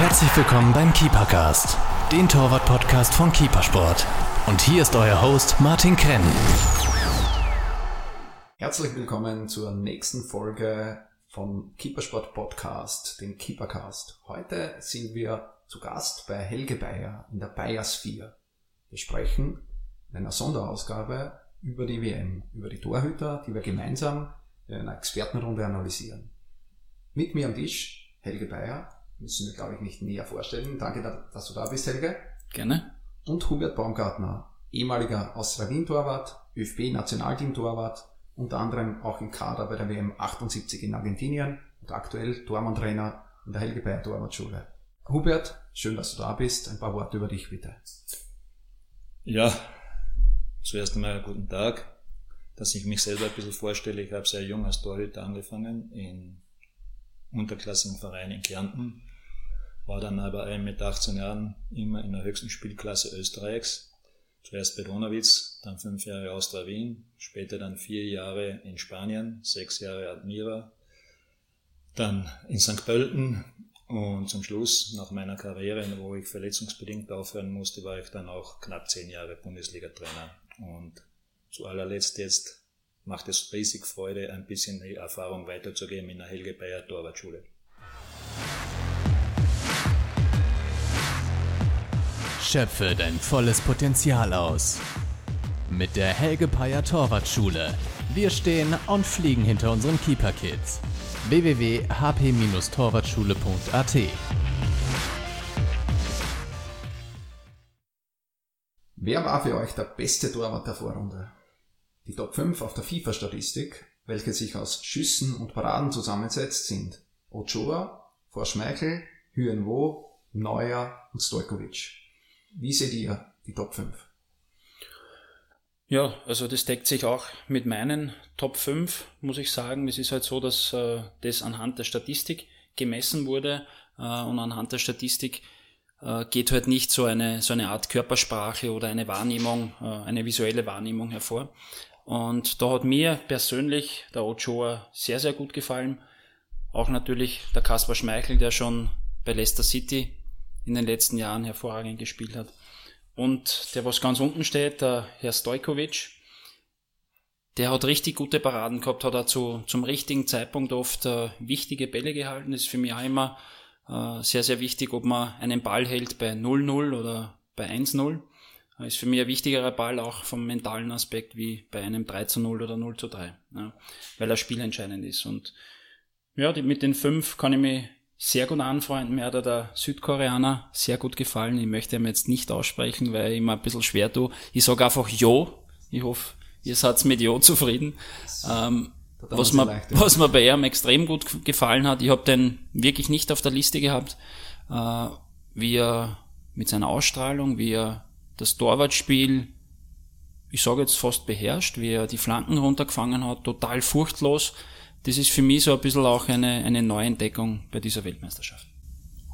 Herzlich willkommen beim Keepercast, den Torwart-Podcast von Keepersport. Und hier ist euer Host Martin Krenn. Herzlich willkommen zur nächsten Folge vom Keepersport Podcast, dem Keepercast. Heute sind wir zu Gast bei Helge Bayer in der Bayer-Sphere. Wir sprechen in einer Sonderausgabe über die WM, über die Torhüter, die wir gemeinsam in einer Expertenrunde analysieren. Mit mir am Tisch Helge Bayer, müssen wir glaube ich nicht näher vorstellen. Danke, dass du da bist, Helge. Gerne. Und Hubert Baumgartner, ehemaliger Austria Wien Torwart, ÖFB Nationalteam Torwart, unter anderem auch im Kader bei der WM 78 in Argentinien und aktuell Tormann-Trainer in der Helge Bayer Torwartschule. Hubert, schön, dass du da bist. Ein paar Worte über dich bitte. Ja, zuerst einmal guten Tag. Dass ich mich selber ein bisschen vorstelle, ich habe sehr jung als Torhüter angefangen in unterklassigen Verein in Kärnten, war dann aber mit 18 Jahren immer in der höchsten Spielklasse Österreichs. Zuerst bei Donawitz, dann fünf Jahre Austria Wien, später dann vier Jahre in Spanien, sechs Jahre Admira, dann in St. Pölten und zum Schluss, nach meiner Karriere, wo ich verletzungsbedingt aufhören musste, war ich dann auch knapp zehn Jahre Bundesliga-Trainer. Und zu allerletzt jetzt macht es riesig Freude, ein bisschen die Erfahrung weiterzugeben in der Helge Bayer Torwartschule. Schöpfe dein volles Potenzial aus. Mit der Helge Bayer Torwartschule. Wir stehen und fliegen hinter unseren Keeper Kids. www.hp-torwartschule.at Wer war für euch der beste Torwart der Vorrunde? Die Top 5 auf der FIFA-Statistik, welche sich aus Schüssen und Paraden zusammensetzt, sind Ochoa, Vorschmeichel, Hyenwo, Neuer und Stojkovic. Wie seht ihr die Top 5? Ja, also das deckt sich auch mit meinen Top 5, muss ich sagen. Es ist halt so, dass äh, das anhand der Statistik gemessen wurde äh, und anhand der Statistik äh, geht halt nicht so eine, so eine Art Körpersprache oder eine Wahrnehmung, äh, eine visuelle Wahrnehmung hervor. Und da hat mir persönlich der Ochoa sehr, sehr gut gefallen. Auch natürlich der Kaspar Schmeichel, der schon bei Leicester City in den letzten Jahren hervorragend gespielt hat. Und der, was ganz unten steht, der Herr Stojkovic, der hat richtig gute Paraden gehabt, hat er zu, zum richtigen Zeitpunkt oft äh, wichtige Bälle gehalten. Ist für mich auch immer äh, sehr, sehr wichtig, ob man einen Ball hält bei 0-0 oder bei 1-0 ist für mich ein wichtigerer Ball auch vom mentalen Aspekt wie bei einem 3 zu 0 oder 0 zu 3, ja, weil er spielentscheidend ist. Und ja, die, mit den fünf kann ich mich sehr gut anfreunden. Mir hat er der Südkoreaner sehr gut gefallen. Ich möchte ihn jetzt nicht aussprechen, weil ich immer ein bisschen schwer tue. Ich sage einfach Jo. Ich hoffe, ihr seid mit Jo zufrieden. Ähm, was, mir, leicht, was mir bei ihm extrem gut gefallen hat, ich habe den wirklich nicht auf der Liste gehabt, äh, wie er mit seiner Ausstrahlung, wie er das Torwartspiel, ich sage jetzt fast beherrscht, wie er die Flanken runtergefangen hat, total furchtlos. Das ist für mich so ein bisschen auch eine, eine Neuentdeckung bei dieser Weltmeisterschaft.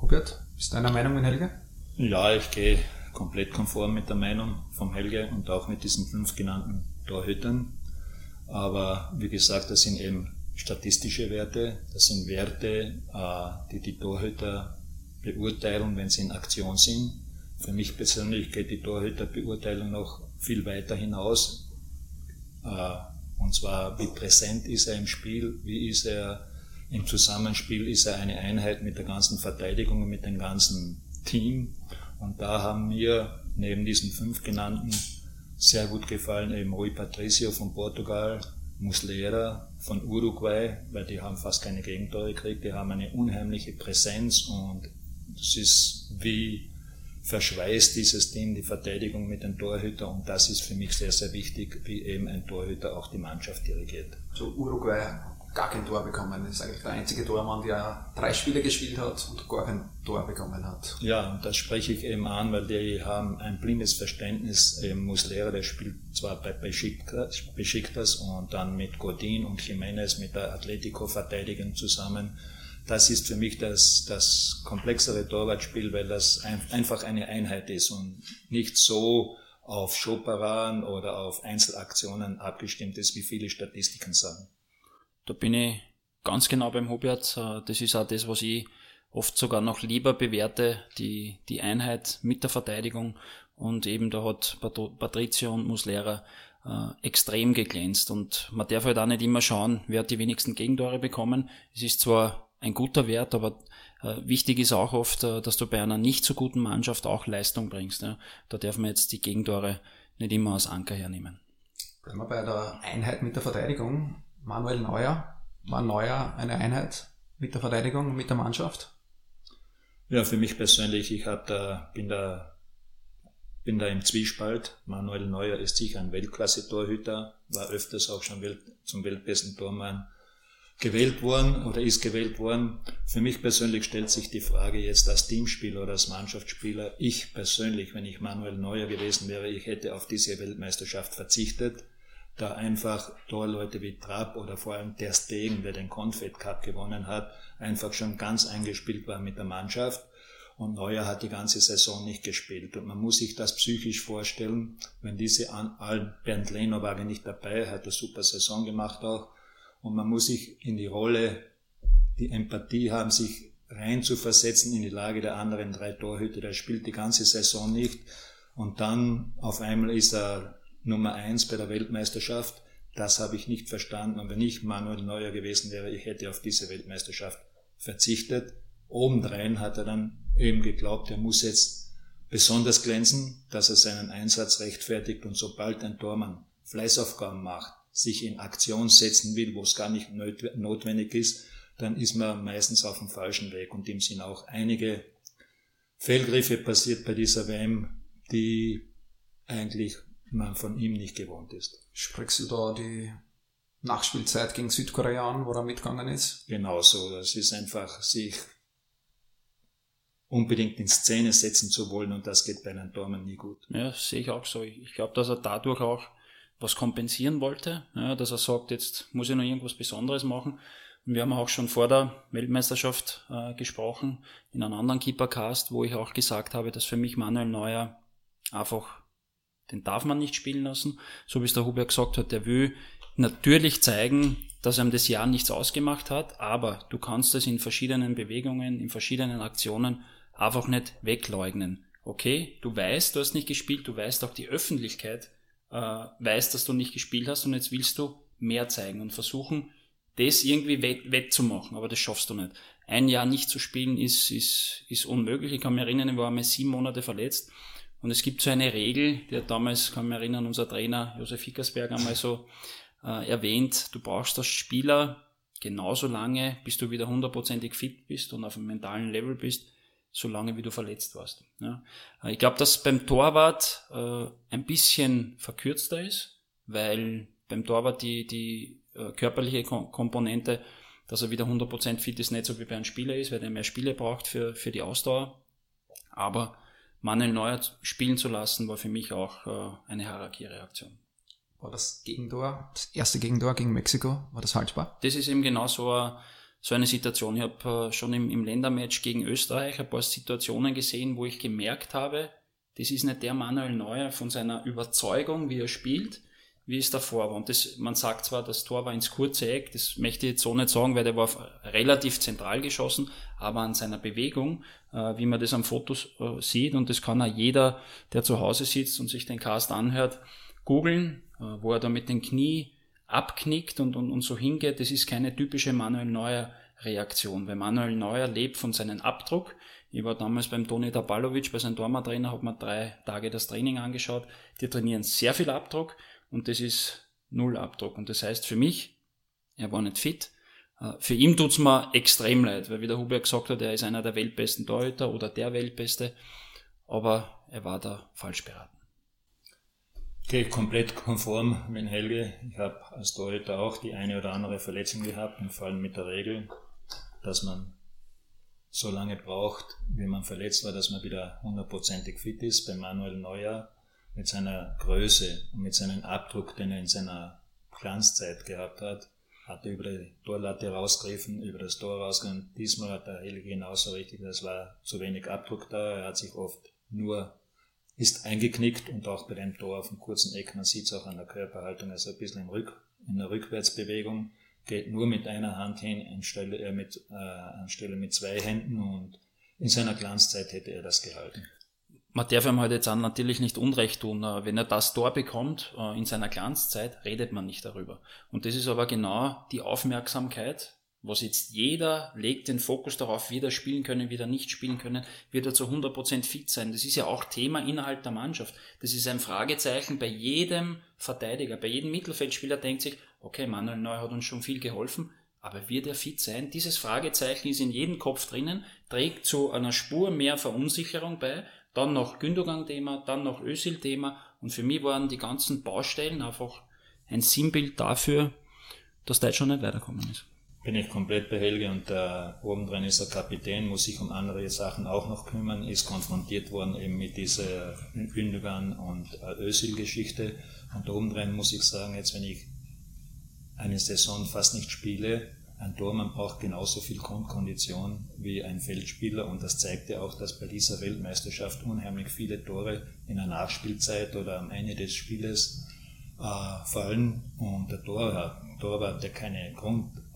Hubert, bist du deiner Meinung mit Helge? Ja, ich gehe komplett konform mit der Meinung vom Helge und auch mit diesen fünf genannten Torhütern. Aber wie gesagt, das sind eben statistische Werte, das sind Werte, äh, die die Torhüter beurteilen, wenn sie in Aktion sind für mich persönlich geht die Torhüterbeurteilung noch viel weiter hinaus. Und zwar, wie präsent ist er im Spiel, wie ist er im Zusammenspiel, ist er eine Einheit mit der ganzen Verteidigung und mit dem ganzen Team. Und da haben mir neben diesen fünf genannten sehr gut gefallen eben Rui Patricio von Portugal, Muslera von Uruguay, weil die haben fast keine Gegentore gekriegt, die haben eine unheimliche Präsenz und das ist wie verschweißt dieses Team die Verteidigung mit den Torhüter und das ist für mich sehr, sehr wichtig, wie eben ein Torhüter auch die Mannschaft dirigiert. So Uruguay gar kein Tor bekommen. Das ist eigentlich der einzige Tormann, der drei Spiele gespielt hat und gar kein Tor bekommen hat. Ja, und das spreche ich eben an, weil die haben ein blindes Verständnis. Eben Muslera, der spielt zwar bei Besiktas und dann mit Godin und Jimenez mit der Atletico-Verteidigung zusammen das ist für mich das, das komplexere Torwartspiel, weil das ein, einfach eine Einheit ist und nicht so auf Showparaden oder auf Einzelaktionen abgestimmt ist, wie viele Statistiken sagen. Da bin ich ganz genau beim Hubert. Das ist auch das, was ich oft sogar noch lieber bewerte, die, die Einheit mit der Verteidigung. Und eben da hat Patricio und Muslera äh, extrem geglänzt. Und man darf halt auch nicht immer schauen, wer hat die wenigsten Gegentore bekommen. Es ist zwar ein guter Wert, aber äh, wichtig ist auch oft, äh, dass du bei einer nicht so guten Mannschaft auch Leistung bringst. Ja. Da darf man jetzt die Gegentore nicht immer als Anker hernehmen. Bleiben wir bei der Einheit mit der Verteidigung. Manuel Neuer. War Neuer eine Einheit mit der Verteidigung, mit der Mannschaft? Ja, für mich persönlich, ich hab da, bin da bin da im Zwiespalt. Manuel Neuer ist sicher ein Weltklasse-Torhüter, war öfters auch schon Welt, zum weltbesten Tormann gewählt worden oder ist gewählt worden. Für mich persönlich stellt sich die Frage jetzt als Teamspieler oder als Mannschaftsspieler, ich persönlich, wenn ich Manuel Neuer gewesen wäre, ich hätte auf diese Weltmeisterschaft verzichtet, da einfach Torleute wie Trapp oder vor allem der Stegen, der den Confed Cup gewonnen hat, einfach schon ganz eingespielt war mit der Mannschaft. Und Neuer hat die ganze Saison nicht gespielt. Und man muss sich das psychisch vorstellen, wenn diese Bernd Lehner war nicht dabei, hat eine super Saison gemacht auch. Und man muss sich in die Rolle, die Empathie haben, sich rein zu versetzen in die Lage der anderen drei Torhüter. Der spielt die ganze Saison nicht. Und dann auf einmal ist er Nummer eins bei der Weltmeisterschaft. Das habe ich nicht verstanden. Und wenn ich Manuel Neuer gewesen wäre, ich hätte auf diese Weltmeisterschaft verzichtet. Obendrein hat er dann eben geglaubt, er muss jetzt besonders glänzen, dass er seinen Einsatz rechtfertigt und sobald ein Tormann Fleißaufgaben macht, sich in Aktion setzen will, wo es gar nicht notwendig ist, dann ist man meistens auf dem falschen Weg und dem sind auch einige Fehlgriffe passiert bei dieser WM, die eigentlich man von ihm nicht gewohnt ist. Sprichst du da die Nachspielzeit gegen Südkorea an, wo er mitgegangen ist? Genau so. Das ist einfach sich unbedingt in Szene setzen zu wollen und das geht bei einem Tormann nie gut. Ja, sehe ich auch so. Ich glaube, dass er dadurch auch was kompensieren wollte, ja, dass er sagt, jetzt muss ich noch irgendwas Besonderes machen. Und wir haben auch schon vor der Weltmeisterschaft äh, gesprochen, in einem anderen Keepercast, wo ich auch gesagt habe, dass für mich Manuel Neuer einfach, den darf man nicht spielen lassen. So wie es der Hubert gesagt hat, der will natürlich zeigen, dass einem das Jahr nichts ausgemacht hat, aber du kannst es in verschiedenen Bewegungen, in verschiedenen Aktionen einfach nicht wegleugnen. Okay, du weißt, du hast nicht gespielt, du weißt auch die Öffentlichkeit äh, weiß, dass du nicht gespielt hast und jetzt willst du mehr zeigen und versuchen, das irgendwie wett, wettzumachen, aber das schaffst du nicht. Ein Jahr nicht zu spielen ist, ist, ist unmöglich. Ich kann mich erinnern, ich war einmal sieben Monate verletzt und es gibt so eine Regel, die hat damals, kann mich erinnern, unser Trainer Josef Hickersberg einmal so äh, erwähnt, du brauchst als Spieler genauso lange, bis du wieder hundertprozentig fit bist und auf einem mentalen Level bist, so lange wie du verletzt warst. Ja. Äh, ich glaube, dass beim Torwart äh, ein bisschen verkürzter ist, weil beim Torwart die, die äh, körperliche Kom Komponente, dass er wieder 100% fit ist, nicht so wie bei einem Spieler ist, weil er mehr Spiele braucht für, für die Ausdauer. Aber Manuel Neuer spielen zu lassen, war für mich auch äh, eine Harakiri-Reaktion. War das Gegentor, das erste Gegentor gegen Mexiko, war das haltbar? Das ist eben genau so eine so eine Situation. Ich habe äh, schon im, im Ländermatch gegen Österreich ein paar Situationen gesehen, wo ich gemerkt habe, das ist nicht der Manuel Neuer von seiner Überzeugung, wie er spielt, wie es davor war. Und das, man sagt zwar, das Tor war ins kurze Eck, das möchte ich jetzt so nicht sagen, weil der war relativ zentral geschossen, aber an seiner Bewegung, äh, wie man das am Foto äh, sieht, und das kann auch jeder, der zu Hause sitzt und sich den Cast anhört, googeln, äh, wo er da mit den Knie abknickt und, und, und so hingeht, das ist keine typische Manuel Neuer Reaktion, weil Manuel Neuer lebt von seinem Abdruck. Ich war damals beim Toni Dabalovic, bei seinem Dorma-Trainer, habe mir drei Tage das Training angeschaut. Die trainieren sehr viel Abdruck und das ist null Abdruck. Und das heißt für mich, er war nicht fit. Äh, für ihn tut's mir extrem leid, weil wie der Hubert gesagt hat, er ist einer der weltbesten Torhüter oder der weltbeste, aber er war da falsch beraten. Gehe komplett konform mit Helge. Ich habe als Torhüter auch die eine oder andere Verletzung gehabt, im Fall mit der Regel, dass man so lange braucht, wie man verletzt war, dass man wieder hundertprozentig fit ist. Bei Manuel Neuer mit seiner Größe und mit seinem Abdruck, den er in seiner Glanzzeit gehabt hat, hat er über die Torlatte rausgegriffen, über das Tor rausgegangen. Diesmal hat der Helge genauso richtig, das war zu wenig Abdruck da. Er hat sich oft nur ist eingeknickt und auch bei dem Tor auf dem kurzen Eck, man sieht es auch an der Körperhaltung, also ein bisschen in, Rück, in der Rückwärtsbewegung geht nur mit einer Hand hin anstelle, äh, mit, äh, anstelle mit zwei Händen und in seiner Glanzzeit hätte er das gehalten. Man darf ihm halt jetzt auch natürlich nicht Unrecht tun. Äh, wenn er das Tor bekommt äh, in seiner Glanzzeit, redet man nicht darüber. Und das ist aber genau die Aufmerksamkeit, was jetzt jeder legt den Fokus darauf, wieder spielen können, wieder nicht spielen können, wird er zu 100% fit sein. Das ist ja auch Thema innerhalb der Mannschaft. Das ist ein Fragezeichen bei jedem Verteidiger, bei jedem Mittelfeldspieler denkt sich, okay, Manuel Neuer hat uns schon viel geholfen, aber wird er fit sein? Dieses Fragezeichen ist in jedem Kopf drinnen, trägt zu einer Spur mehr Verunsicherung bei, dann noch Gündogan-Thema, dann noch Özil-Thema und für mich waren die ganzen Baustellen einfach ein Sinnbild dafür, dass Deutschland nicht weiterkommen ist bin ich komplett bei Helge und der obendrein ist der Kapitän, muss sich um andere Sachen auch noch kümmern, ist konfrontiert worden eben mit dieser Gündogan und Özil-Geschichte. Und obendrein muss ich sagen, jetzt wenn ich eine Saison fast nicht spiele, ein Tormann braucht genauso viel Grundkondition wie ein Feldspieler. Und das zeigt ja auch, dass bei dieser Weltmeisterschaft unheimlich viele Tore in der Nachspielzeit oder am Ende des Spieles äh, fallen. Und der Torwart, Torwart, der keine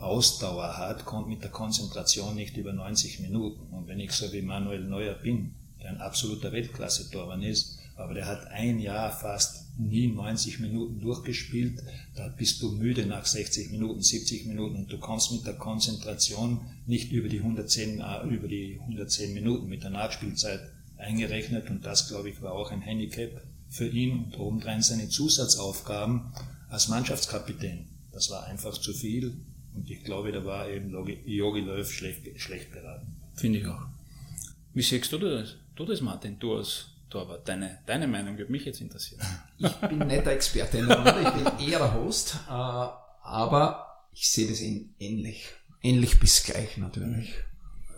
Grundausdauer hat, kommt mit der Konzentration nicht über 90 Minuten. Und wenn ich so wie Manuel Neuer bin, der ein absoluter Weltklasse-Torwart ist, aber der hat ein Jahr fast nie 90 Minuten durchgespielt, da bist du müde nach 60 Minuten, 70 Minuten und du kommst mit der Konzentration nicht über die 110, äh, über die 110 Minuten mit der Nachspielzeit eingerechnet und das, glaube ich, war auch ein Handicap für ihn und obendrein seine Zusatzaufgaben als Mannschaftskapitän. Das war einfach zu viel und ich glaube, da war eben Jogi Löw schlecht, schlecht beraten. Finde ich auch. Wie siehst du das, du das Martin, du als Torwart? Deine, deine Meinung würde mich jetzt interessieren. Ich bin nicht der Experte in der Runde, ich bin eher der Host, äh, aber ich sehe das ähnlich. Ähnlich bis gleich natürlich.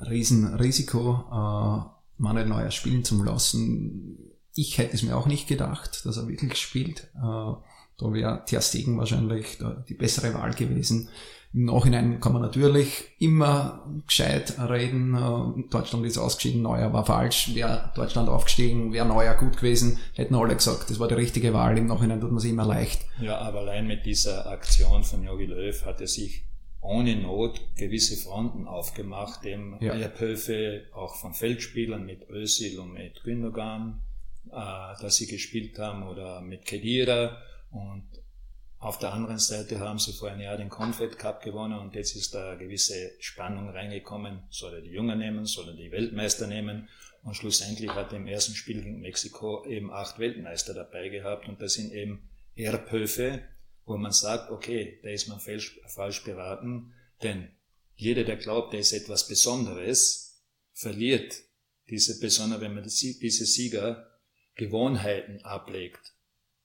Riesenrisiko, äh, Manuel Neuer spielen zu lassen, ich hätte es mir auch nicht gedacht, dass er wirklich spielt. Äh, da wäre Ter Stegen wahrscheinlich die bessere Wahl gewesen. Im Nachhinein kann man natürlich immer gescheit reden. Äh, Deutschland ist ausgeschieden, Neuer war falsch. Wäre Deutschland aufgestiegen, wäre Neuer gut gewesen, hätten alle gesagt, das war die richtige Wahl. Im Nachhinein tut man sich immer leicht. Ja, aber allein mit dieser Aktion von Jogi Löw hat er sich ohne Not gewisse Fronten aufgemacht, dem ja. Erbhöfe auch von Feldspielern mit Özil und mit Gündogan äh, dass sie gespielt haben oder mit Kedira und auf der anderen Seite haben sie vor einem Jahr den Confed Cup gewonnen und jetzt ist da eine gewisse Spannung reingekommen. Soll er die Jungen nehmen, soll er die Weltmeister nehmen? Und schlussendlich hat er im ersten Spiel gegen Mexiko eben acht Weltmeister dabei gehabt und das sind eben Erbhöfe, wo man sagt, okay, da ist man falsch, falsch beraten, denn jeder, der glaubt, der ist etwas Besonderes, verliert diese Besonderheit, wenn man diese Sieger Gewohnheiten ablegt.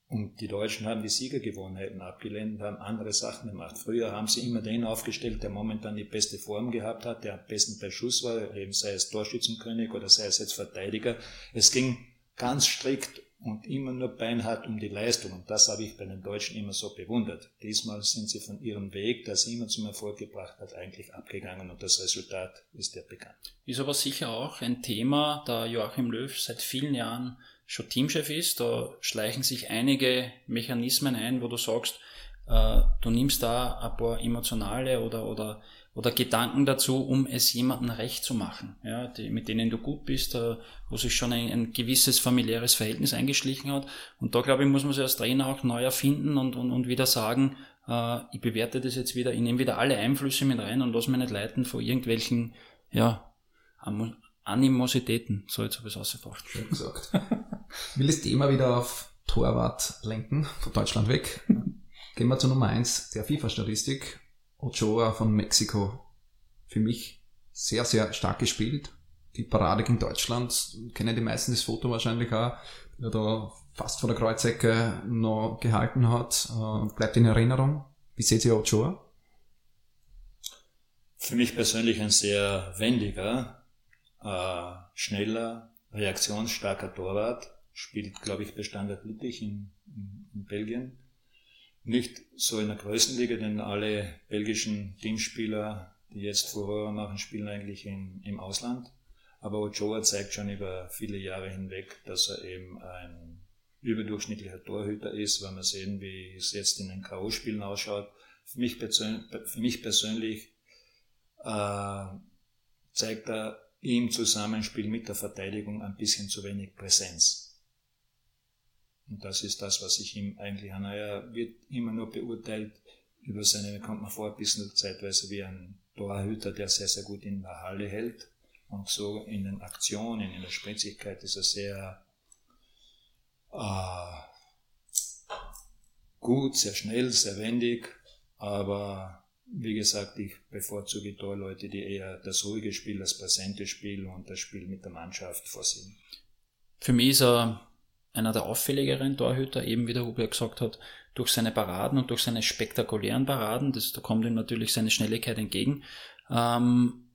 Und die Deutschen haben die Siegergewohnheiten abgelehnt, haben andere Sachen gemacht. Früher haben sie immer den aufgestellt, der momentan die beste Form gehabt hat, der am besten bei Schuss war, eben sei es Torschützenkönig oder sei es jetzt Verteidiger. Es ging ganz strikt und immer nur beinhart um die Leistung. Und das habe ich bei den Deutschen immer so bewundert. Diesmal sind sie von ihrem Weg, der sie immer zum Erfolg gebracht hat, eigentlich abgegangen und das Resultat ist ja bekannt. Ist aber sicher auch ein Thema, da Joachim Löw seit vielen Jahren schon Teamchef ist, da schleichen sich einige Mechanismen ein, wo du sagst, äh, du nimmst da ein paar emotionale oder, oder, oder Gedanken dazu, um es jemandem recht zu machen, ja, die, mit denen du gut bist, äh, wo sich schon ein, ein, gewisses familiäres Verhältnis eingeschlichen hat. Und da, glaube ich, muss man sich als Trainer auch neu erfinden und, und, und wieder sagen, äh, ich bewerte das jetzt wieder, ich nehme wieder alle Einflüsse mit rein und lass mich nicht leiten von irgendwelchen, ja, Animositäten, so jetzt habe ich es ausgebracht. Schön gesagt. Ich will das Thema wieder auf Torwart lenken, von Deutschland weg. Gehen wir zur Nummer eins der FIFA-Statistik. Ochoa von Mexiko. Für mich sehr, sehr stark gespielt. Die Parade gegen Deutschland, kennen die meisten das Foto wahrscheinlich auch, der da fast vor der Kreuzecke noch gehalten hat. Äh, bleibt in Erinnerung. Wie seht ihr Ochoa? Für mich persönlich ein sehr wendiger, äh, schneller, reaktionsstarker Torwart, spielt, glaube ich, bei Standard Lüttich in, in, in, Belgien. Nicht so in der Größenliga, denn alle belgischen Teamspieler, die jetzt Furore machen, spielen eigentlich in, im Ausland. Aber Ochoa zeigt schon über viele Jahre hinweg, dass er eben ein überdurchschnittlicher Torhüter ist, wenn wir sehen, wie es jetzt in den K.O.-Spielen ausschaut. Für mich, für mich persönlich äh, zeigt er im Zusammenspiel mit der Verteidigung ein bisschen zu wenig Präsenz. Und das ist das, was ich ihm eigentlich an. Er wird immer nur beurteilt über seine, kommt man vor, ein bisschen zeitweise wie ein Torhüter, der sehr, sehr gut in der Halle hält. Und so in den Aktionen, in der Spritzigkeit ist er sehr äh, gut, sehr schnell, sehr wendig, aber wie gesagt, ich bevorzuge Torleute, die eher das ruhige Spiel, das präsente Spiel und das Spiel mit der Mannschaft vorsehen. Für mich ist er einer der auffälligeren Torhüter, eben wie der Hubert gesagt hat, durch seine Paraden und durch seine spektakulären Paraden, das, da kommt ihm natürlich seine Schnelligkeit entgegen. Ähm,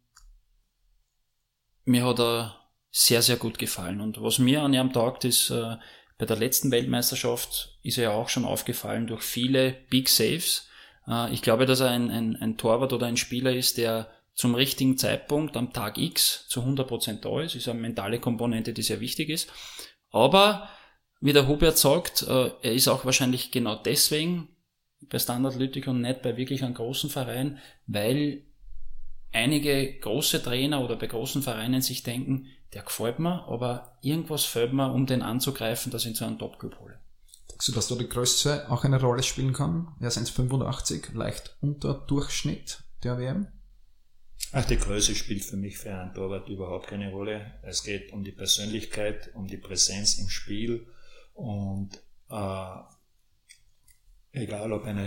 mir hat er sehr, sehr gut gefallen. Und was mir an ihm taugt, ist, äh, bei der letzten Weltmeisterschaft ist er ja auch schon aufgefallen durch viele Big Saves. Äh, ich glaube, dass er ein, ein, ein Torwart oder ein Spieler ist, der zum richtigen Zeitpunkt am Tag X zu 100% da ist. Ist eine mentale Komponente, die sehr wichtig ist. Aber, wie der Hubert sagt, äh, er ist auch wahrscheinlich genau deswegen bei Standard Lüttich und nicht bei wirklich einem großen Verein, weil einige große Trainer oder bei großen Vereinen sich denken, der gefällt mir, aber irgendwas fällt mir, um den anzugreifen, dass ich ihn zu einem Top-Club hole. Denkst du, dass da die Größe auch eine Rolle spielen kann? Er ist 1,85, leicht unter Durchschnitt der WM. Ach, die Größe spielt für mich für einen Torwart überhaupt keine Rolle. Es geht um die Persönlichkeit, um die Präsenz im Spiel und äh, egal ob einer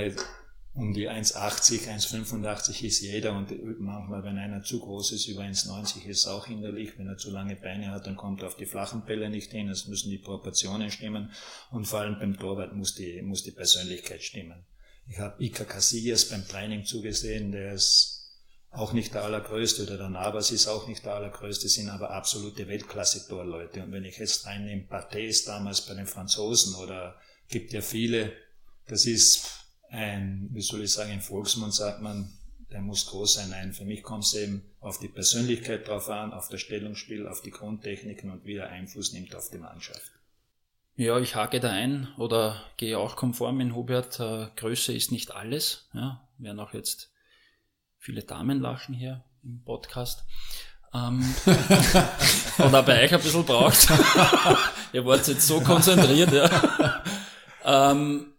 um die 1,80, 1,85 ist jeder und manchmal, wenn einer zu groß ist, über 1,90 ist auch hinderlich. Wenn er zu lange Beine hat, dann kommt er auf die flachen Bälle nicht hin. Es müssen die Proportionen stimmen und vor allem beim Torwart muss die, muss die Persönlichkeit stimmen. Ich habe Ika Casillas beim Training zugesehen, der ist auch nicht der allergrößte oder der Navas ist auch nicht der allergrößte, sind aber absolute Weltklasse-Torleute. Und wenn ich jetzt reinnehme, Barthes damals bei den Franzosen oder gibt ja viele, das ist ein, wie soll ich sagen, im Volksmund sagt man, der muss groß sein. Nein, für mich kommt es eben auf die Persönlichkeit drauf an, auf das Stellungsspiel, auf die Grundtechniken und wie er Einfluss nimmt auf die Mannschaft. Ja, ich hake da ein oder gehe auch konform in Hubert. Äh, Größe ist nicht alles. Ja, werden auch jetzt viele Damen lachen hier im Podcast. Ähm, oder bei euch ein bisschen braucht. Ihr wart jetzt so konzentriert, ja. Ähm,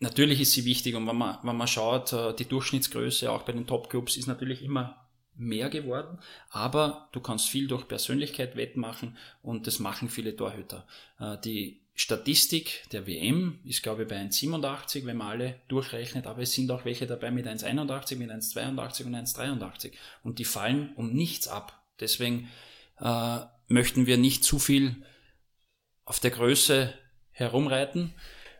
natürlich ist sie wichtig und wenn man, wenn man schaut, äh, die Durchschnittsgröße auch bei den Top-Clubs ist natürlich immer mehr geworden, aber du kannst viel durch Persönlichkeit wettmachen und das machen viele Torhüter. Äh, die Statistik der WM ist, glaube ich, bei 1,87, wenn man alle durchrechnet, aber es sind auch welche dabei mit 1,81, mit 1,82 und 1,83 und die fallen um nichts ab. Deswegen äh, möchten wir nicht zu viel auf der Größe herumreiten.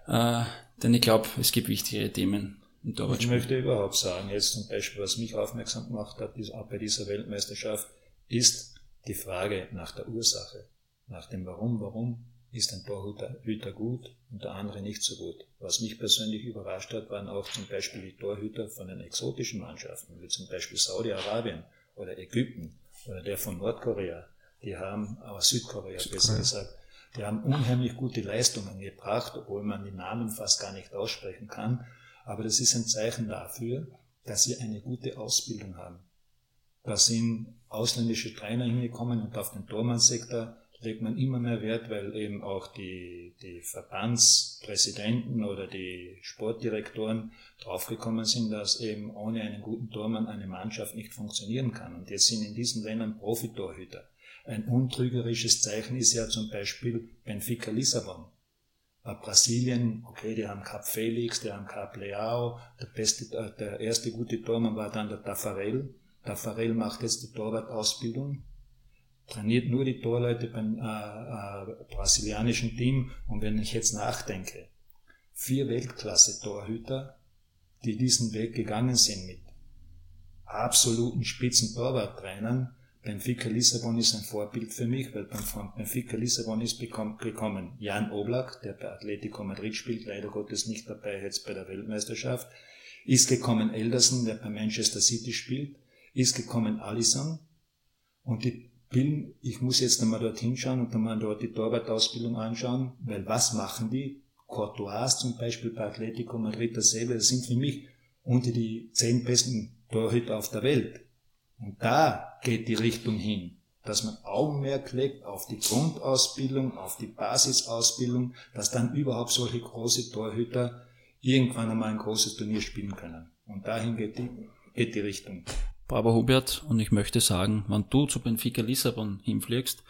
Äh, denn ich glaube, es gibt wichtigere Themen im Ich möchte überhaupt sagen, jetzt zum Beispiel, was mich aufmerksam gemacht hat, ist auch bei dieser Weltmeisterschaft, ist die Frage nach der Ursache, nach dem Warum, warum ist ein Torhüter gut und der andere nicht so gut. Was mich persönlich überrascht hat, waren auch zum Beispiel die Torhüter von den exotischen Mannschaften, wie zum Beispiel Saudi-Arabien oder Ägypten oder der von Nordkorea. Die haben, aus Südkorea besser gesagt, die haben unheimlich gute Leistungen gebracht, obwohl man die Namen fast gar nicht aussprechen kann. Aber das ist ein Zeichen dafür, dass sie eine gute Ausbildung haben. Da sind ausländische Trainer hingekommen und auf den Tormannssektor legt man immer mehr Wert, weil eben auch die, die Verbandspräsidenten oder die Sportdirektoren draufgekommen sind, dass eben ohne einen guten Tormann eine Mannschaft nicht funktionieren kann. Und jetzt sind in diesen Ländern Profitorhüter. Ein untrügerisches Zeichen ist ja zum Beispiel Benfica Lissabon. Brasilien, okay, die haben Cap Felix, die haben Cap Leao, der, beste, äh, der erste gute Tormann war dann der Tafarel. Tafarel macht jetzt die Torwartausbildung, trainiert nur die Torleute beim äh, äh, brasilianischen Team. Und wenn ich jetzt nachdenke, vier Weltklasse-Torhüter, die diesen Weg gegangen sind mit absoluten Spitzen-Torwarttrainern, Benfica Lissabon ist ein Vorbild für mich, weil beim Benfica Lissabon ist gekommen Jan Oblak, der bei Atletico Madrid spielt, leider Gottes nicht dabei jetzt bei der Weltmeisterschaft, ist gekommen Elderson, der bei Manchester City spielt, ist gekommen Allison und die Bilden, ich muss jetzt einmal dorthin schauen und einmal dort die Torwartausbildung anschauen, weil was machen die? Courtois zum Beispiel bei Atletico Madrid dasselbe, das sind für mich unter die zehn besten Torhüter auf der Welt. Und da geht die Richtung hin, dass man Augenmerk legt auf die Grundausbildung, auf die Basisausbildung, dass dann überhaupt solche große Torhüter irgendwann einmal ein großes Turnier spielen können. Und dahin geht die, geht die Richtung. Bravo Hubert, und ich möchte sagen, wenn du zu Benfica Lissabon hinfliegst,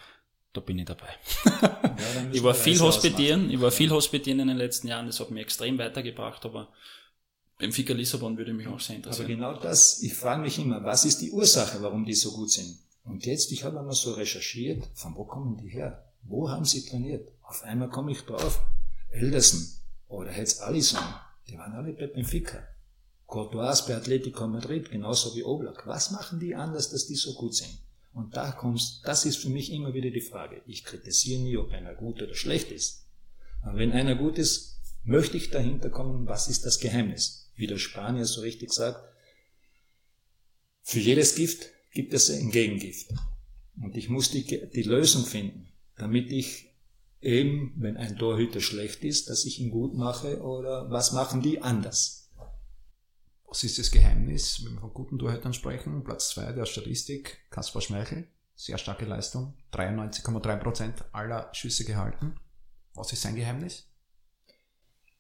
da bin ich dabei. Ja, ich war viel hospitieren, ich war viel hospitieren in den letzten Jahren, das hat mir extrem weitergebracht, aber Benfica Lissabon würde mich auch sehr interessieren. Aber genau das, ich frage mich immer, was ist die Ursache, warum die so gut sind? Und jetzt, ich habe einmal so recherchiert, von wo kommen die her? Wo haben sie trainiert? Auf einmal komme ich drauf. Elderson oder jetzt Allison, die waren alle bei Benfica. Courtois bei Atletico Madrid, genauso wie Oblak. Was machen die anders, dass die so gut sind? Und da kommst, das ist für mich immer wieder die Frage. Ich kritisiere nie, ob einer gut oder schlecht ist. Aber wenn einer gut ist, möchte ich dahinter kommen, was ist das Geheimnis? Wie der Spanier so richtig sagt, für jedes Gift gibt es ein Gegengift. Und ich muss die, die Lösung finden, damit ich eben, wenn ein Torhüter schlecht ist, dass ich ihn gut mache oder was machen die anders? Was ist das Geheimnis, wenn wir von guten Torhütern sprechen? Platz 2 der Statistik, Kaspar Schmeichel, sehr starke Leistung, 93,3% aller Schüsse gehalten. Was ist sein Geheimnis?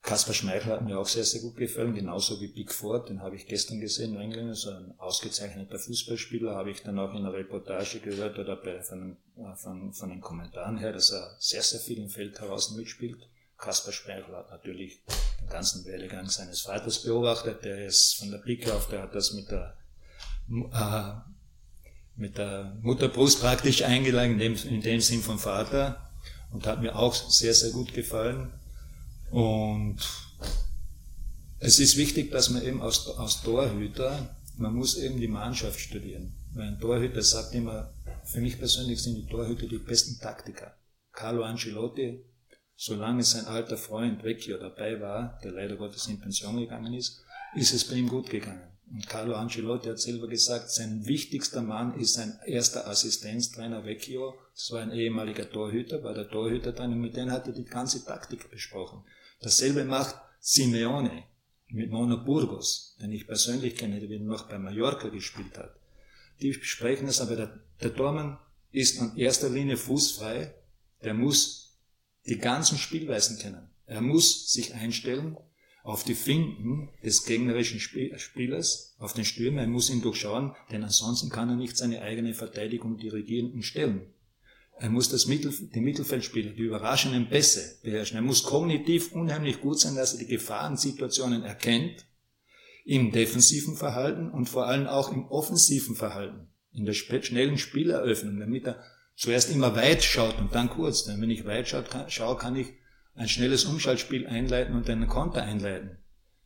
Kaspar Schmeichel hat mir auch sehr, sehr gut gefallen, genauso wie Pickford, den habe ich gestern gesehen in England, so ein ausgezeichneter Fußballspieler, habe ich dann auch in der Reportage gehört oder bei, von, von, von den Kommentaren her, dass er sehr, sehr viel im Feld heraus mitspielt. Kaspar Speichel hat natürlich den ganzen Werdegang seines Vaters beobachtet. Der ist von der Pike auf, der hat das mit der, äh, mit der Mutterbrust praktisch eingelangt, in dem, in dem Sinn vom Vater. Und hat mir auch sehr, sehr gut gefallen. Und es ist wichtig, dass man eben als, als Torhüter, man muss eben die Mannschaft studieren. Weil ein Torhüter sagt immer, für mich persönlich sind die Torhüter die besten Taktiker. Carlo Ancelotti solange sein alter Freund Vecchio dabei war, der leider Gottes in Pension gegangen ist, ist es bei ihm gut gegangen. Und Carlo Ancelotti hat selber gesagt, sein wichtigster Mann ist sein erster Assistenztrainer Vecchio. Das war ein ehemaliger Torhüter, war der Torhüter dann und mit denen hat er die ganze Taktik besprochen. Dasselbe macht Simeone mit Mono Burgos, den ich persönlich kenne, der noch bei Mallorca gespielt hat. Die besprechen es, aber der, der Tormann ist in erster Linie fußfrei, der muss die ganzen Spielweisen kennen. Er muss sich einstellen auf die Finden des gegnerischen Spielers, auf den Stürmer. Er muss ihn durchschauen, denn ansonsten kann er nicht seine eigene Verteidigung dirigieren und stellen. Er muss das Mittel, die Mittelfeldspieler, die überraschenden Pässe beherrschen. Er muss kognitiv unheimlich gut sein, dass er die Gefahrensituationen erkennt, im defensiven Verhalten und vor allem auch im offensiven Verhalten, in der schnellen Spieleröffnung, damit er zuerst immer weit schaut und dann kurz. Denn wenn ich weit schaue, kann ich ein schnelles Umschaltspiel einleiten und einen Konter einleiten.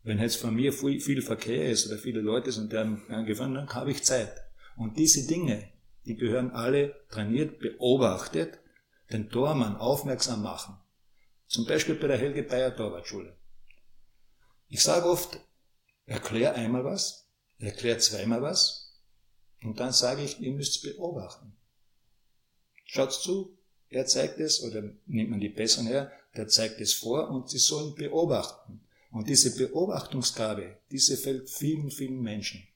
Wenn jetzt von mir viel, viel Verkehr ist oder viele Leute sind, gefahren, dann habe ich Zeit. Und diese Dinge, die gehören alle trainiert, beobachtet, den Tormann aufmerksam machen. Zum Beispiel bei der Helge Bayer Torwartschule. Ich sage oft, erklär einmal was, erklär zweimal was, und dann sage ich, ihr müsst beobachten. Schaut zu, er zeigt es, oder nimmt man die Besseren her, der zeigt es vor und sie sollen beobachten. Und diese Beobachtungsgabe, diese fällt vielen, vielen Menschen.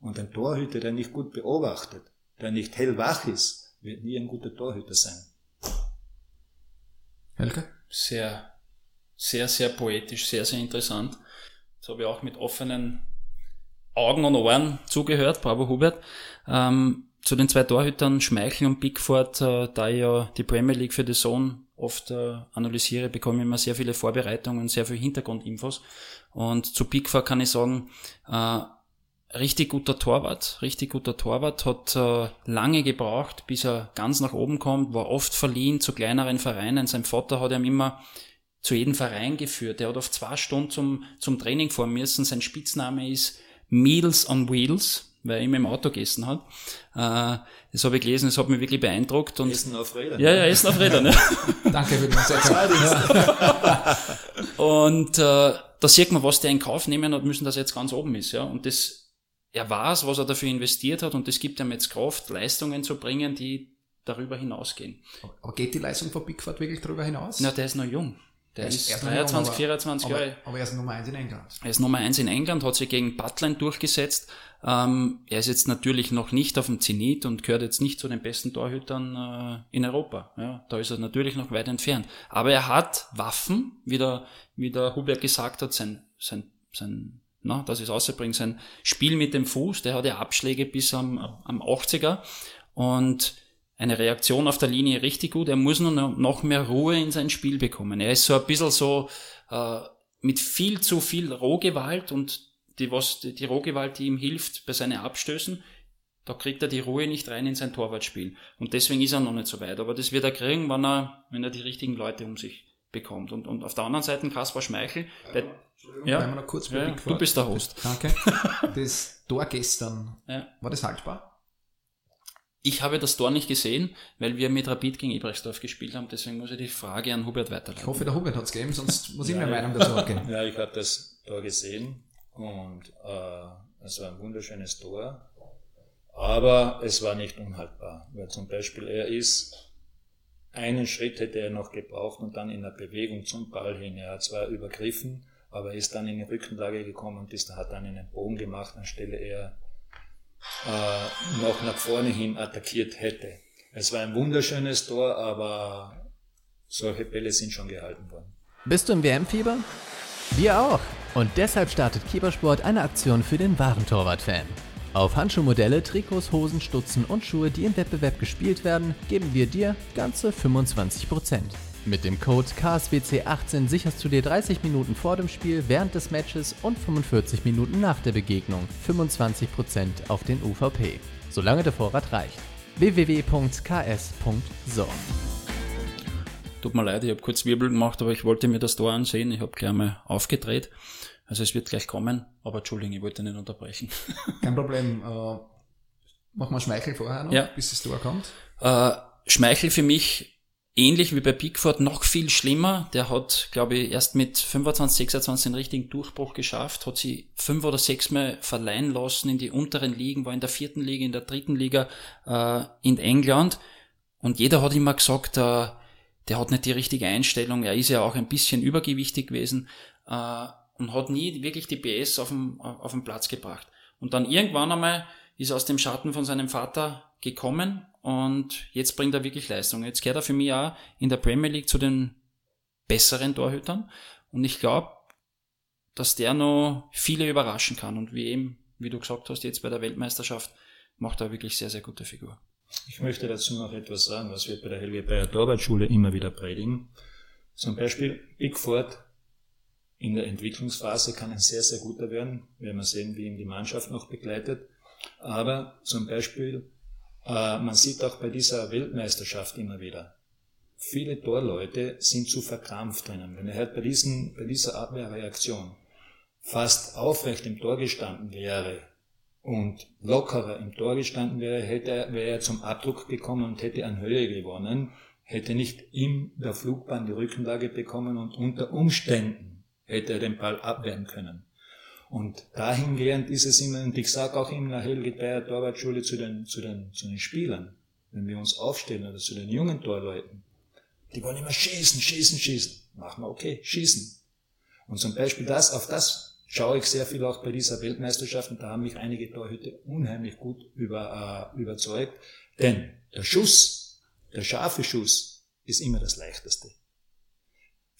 Und ein Torhüter, der nicht gut beobachtet, der nicht hellwach ist, wird nie ein guter Torhüter sein. Helge? Sehr, sehr, sehr poetisch, sehr, sehr interessant. Das habe ich auch mit offenen Augen und Ohren zugehört, bravo Hubert. Ähm, zu den zwei Torhütern Schmeichel und Pickford, äh, da ich ja die Premier League für die Zone oft äh, analysiere, bekomme ich immer sehr viele Vorbereitungen und sehr viele Hintergrundinfos. Und zu Pickford kann ich sagen, äh, richtig guter Torwart, richtig guter Torwart, hat äh, lange gebraucht, bis er ganz nach oben kommt, war oft verliehen zu kleineren Vereinen. Sein Vater hat ihm immer zu jedem Verein geführt. Er hat oft zwei Stunden zum, zum Training vor müssen. Sein Spitzname ist Meals on Wheels weil er immer im Auto gegessen hat. Äh, das habe ich gelesen, das hat mich wirklich beeindruckt. Und Essen auf Rädern. Ja, ja, Essen auf Rädern. Ja. Danke für den Satz. und äh, da sieht man, was der in Kauf nehmen hat müssen, dass er jetzt ganz oben ist. Ja. Und das, er weiß, was er dafür investiert hat und das gibt ihm jetzt Kraft, Leistungen zu bringen, die darüber hinausgehen. Aber geht die Leistung von Bigford wirklich darüber hinaus? Na, der ist noch jung. Der Er ist noch 23, jung, aber- 24 aber, Jahre. Aber er ist Nummer 1 in England. Er ist Nummer eins in England, hat sich gegen Butland durchgesetzt. Ähm, er ist jetzt natürlich noch nicht auf dem Zenit und gehört jetzt nicht zu den besten Torhütern äh, in Europa. Ja, da ist er natürlich noch weit entfernt. Aber er hat Waffen, wie der, wie der Hubert gesagt hat, sein, sein, sein na, das ist außerbringen, sein Spiel mit dem Fuß, der hat ja Abschläge bis am, am 80er und eine Reaktion auf der Linie richtig gut. Er muss nur noch- noch mehr Ruhe in sein Spiel bekommen. Er ist so ein bisschen so äh, mit viel zu viel Rohgewalt und die, was, die, die Rohgewalt, die ihm hilft bei seinen Abstößen, da kriegt er die Ruhe nicht rein in sein Torwartspiel. Und deswegen ist er noch nicht so weit. Aber das wird er kriegen, wenn er, wenn er die richtigen Leute um sich bekommt. Und, und auf der anderen Seite Kaspar Schmeichel, bei, ja, noch kurz ja, du bist der Host. Danke. Das Tor gestern, Ja. war das haltbar? Ich habe das Tor nicht gesehen, weil wir mit Rapid gegen Ebrechtsdorf gespielt haben. Deswegen muss ich die Frage an Hubert Ich weiterleiten. hoffe, der Hubert hat es gegeben, sonst muss ich Ja, meine ja. Meinung dazu abgeben. Ja, ich habe das Tor gesehen und äh, es war ein wunderschönes Tor, aber es war nicht unhaltbar, weil zum Beispiel er ist einen Schritt hätte er noch gebraucht und dann in der Bewegung zum Ball hin. Er hat zwar übergriffen, aber er ist dann in die Rückenlage gekommen und ist, hat dann einen Bogen gemacht, anstelle er äh, noch nach vorne hin attackiert hätte. Es war ein wunderschönes Tor, aber solche Bälle sind schon gehalten worden. Bist du im WM-Fieber? Wir auch. Und deshalb startet Kiebersport eine Aktion für den wahren Torwart-Fan. Auf Handschuhmodelle, Trikots, Hosen, Stutzen und Schuhe, die im Wettbewerb gespielt werden, geben wir dir ganze 25%. Mit dem Code KSWC18 sicherst du dir 30 Minuten vor dem Spiel, während des Matches und 45 Minuten nach der Begegnung 25% auf den UVP. Solange der Vorrat reicht. www.ks.so Tut mir leid, ich habe kurz Wirbel gemacht, aber ich wollte mir das Tor ansehen. Ich habe gleich mal aufgedreht. Also es wird gleich kommen, aber Entschuldigung, ich wollte nicht unterbrechen. Kein Problem. Äh, machen wir Schmeichel vorher noch, Ja. bis das Tor kommt. Äh, Schmeichel für mich ähnlich wie bei Pickford noch viel schlimmer. Der hat, glaube ich, erst mit 25, 26 den richtigen Durchbruch geschafft, hat sie fünf oder sechs Mal verleihen lassen in die unteren Ligen, war in der vierten Liga, in der dritten Liga äh, in England. Und jeder hat immer gesagt, äh, der hat nicht die richtige Einstellung. Er ist ja auch ein bisschen übergewichtig gewesen äh, und hat nie wirklich die PS auf den, auf den Platz gebracht. Und dann irgendwann einmal ist er aus dem Schatten von seinem Vater gekommen und jetzt bringt er wirklich Leistung. Jetzt gehört er für mich auch in der Premier League zu den besseren Torhütern und ich glaube, dass der noch viele überraschen kann und wie eben, wie du gesagt hast, jetzt bei der Weltmeisterschaft macht er wirklich sehr, sehr gute Figur. Ich möchte dazu noch etwas sagen, was wir bei der Helge Bayer Torwartschule immer wieder predigen. Zum Beispiel Pickford in der Entwicklungsphase kann ein sehr, sehr guter werden. Wir werden sehen, wie ihn die Mannschaft noch begleitet. Aber zum Beispiel, äh, man sieht auch bei dieser Weltmeisterschaft immer wieder, viele Torleute sind zu verkrampft drinnen. Wenn er halt bei, diesen, bei dieser Abwehrreaktion fast aufrecht im Tor gestanden wäre, und lockerer im Tor gestanden wäre, hätte er, wäre er zum Abdruck gekommen und hätte an Höhe gewonnen, hätte nicht in der Flugbahn die Rückenlage bekommen und unter Umständen hätte er den Ball abwehren können. Und dahingehend ist es immer, und ich sage auch immer nach Helge Bayer Torwartschule zu den, zu, den, zu den Spielern, wenn wir uns aufstellen oder zu den jungen Torleuten, die wollen immer schießen, schießen, schießen. Machen wir okay, schießen. Und zum Beispiel das, auf das schaue ich sehr viel auch bei dieser Weltmeisterschaft und da haben mich einige Torhüter unheimlich gut über, äh, überzeugt. Denn der Schuss, der scharfe Schuss ist immer das leichteste.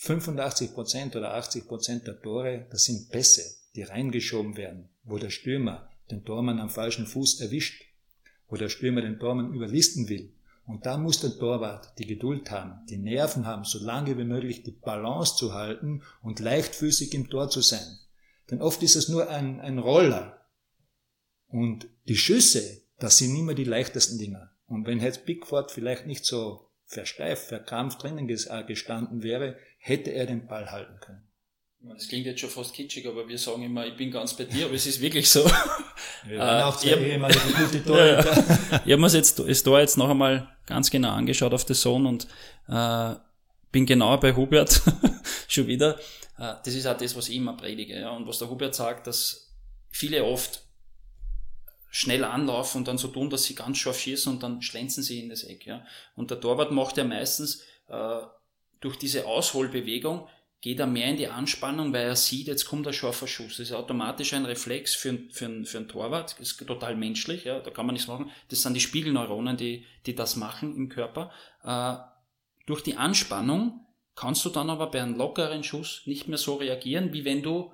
85% oder 80% der Tore, das sind Pässe, die reingeschoben werden, wo der Stürmer den Tormann am falschen Fuß erwischt, wo der Stürmer den Tormann überlisten will. Und da muss der Torwart die Geduld haben, die Nerven haben, so lange wie möglich die Balance zu halten und leichtfüßig im Tor zu sein. Denn oft ist es nur ein, ein Roller. Und die Schüsse, das sind immer die leichtesten Dinger. Und wenn jetzt Pickford vielleicht nicht so versteift, verkrampft drinnen äh, gestanden wäre, hätte er den Ball halten können. Das klingt jetzt schon fast kitschig, aber wir sagen immer, ich bin ganz bei dir, aber es ist wirklich so. Wir waren Äh, auch zwei ich hab- ehemalige gute Torhüter. ich habe mir jetzt das Tor jetzt noch einmal ganz genau angeschaut auf The Zone und äh, bin genau bei Hubert schon wieder. Äh, das ist auch das, was ich immer predige. Ja? Und was der Hubert sagt, dass viele oft schnell anlaufen und dann so tun, dass sie ganz scharf schießen und dann schlänzen sie in das Eck. Ja? Und der Torwart macht ja meistens äh, durch diese Ausholbewegung geht er mehr in die Anspannung, weil er sieht, jetzt kommt ein scharfer Schuss. Das ist automatisch ein Reflex für, für, für einen Torwart. Das ist total menschlich, ja, da kann man nichts machen. Das sind die Spiegelneuronen, die, die das machen im Körper. Äh, durch die Anspannung kannst du dann aber bei einem lockeren Schuss nicht mehr so reagieren, wie wenn du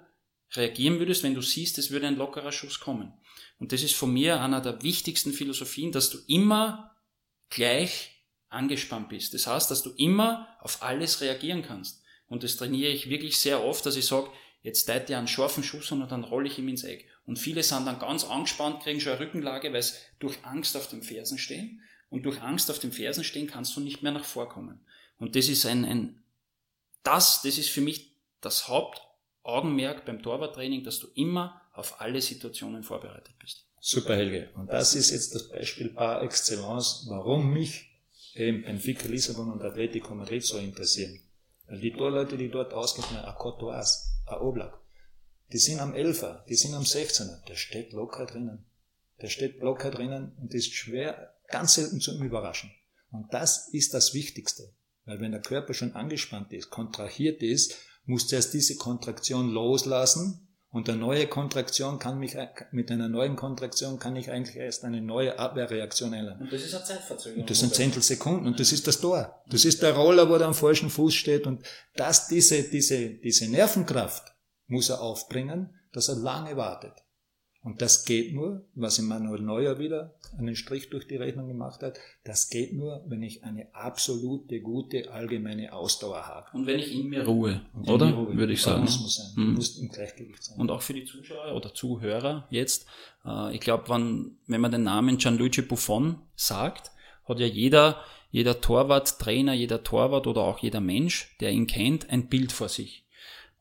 reagieren würdest, wenn du siehst, es würde ein lockerer Schuss kommen. Und das ist von mir einer der wichtigsten Philosophien, dass du immer gleich angespannt bist. Das heißt, dass du immer auf alles reagieren kannst. Und das trainiere ich wirklich sehr oft, dass ich sage, jetzt teilt ihr einen scharfen Schuss und dann rolle ich ihm ins Eck. Und viele sind dann ganz angespannt, kriegen schon eine Rückenlage, weil sie durch Angst auf den Fersen stehen. Und durch Angst auf den Fersen stehen kannst du nicht mehr nach vorkommen. Und das ist ein, ein das, das ist für mich das Hauptaugenmerk beim Torwarttraining, dass du immer auf alle Situationen vorbereitet bist. Super, Helge. Und das ist jetzt das Beispiel par excellence, warum mich eben Benfica Lissabon und Atletico Madrid so interessieren. Weil die Torleute, die dort ausgehen, Cotois, ein Oblak, die sind am Elfer, die sind am 16er, der steht locker drinnen. Der steht locker drinnen und ist schwer, ganz selten zu überraschen. Und das ist das Wichtigste. Weil wenn der Körper schon angespannt ist, kontrahiert ist, muss zuerst diese Kontraktion loslassen und eine neue Kontraktion kann mich, mit einer neuen Kontraktion kann ich eigentlich erst eine neue Abwehrreaktion ändern. Und das ist eine Zeitverzögerung. Und das sind Zehntelsekunden und das ist das Tor. Das ist der Roller, wo der am falschen Fuß steht und das, diese, diese, diese Nervenkraft muss er aufbringen, dass er lange wartet. Und das geht nur, was Immanuel Neuer wieder einen Strich durch die Rechnung gemacht hat, das geht nur, wenn ich eine absolute, gute, allgemeine Ausdauer habe. Und wenn ich in mir ruhe, Und oder? Ruhe. Würde ich sagen. Das muss sein. Mhm. muss im Gleichgewicht sein. Und auch für die Zuschauer oder Zuhörer jetzt, äh, ich glaube, wenn, wenn man den Namen Gianluigi Buffon sagt, hat ja jeder, jeder Torwart, Trainer, jeder Torwart oder auch jeder Mensch, der ihn kennt, ein Bild vor sich.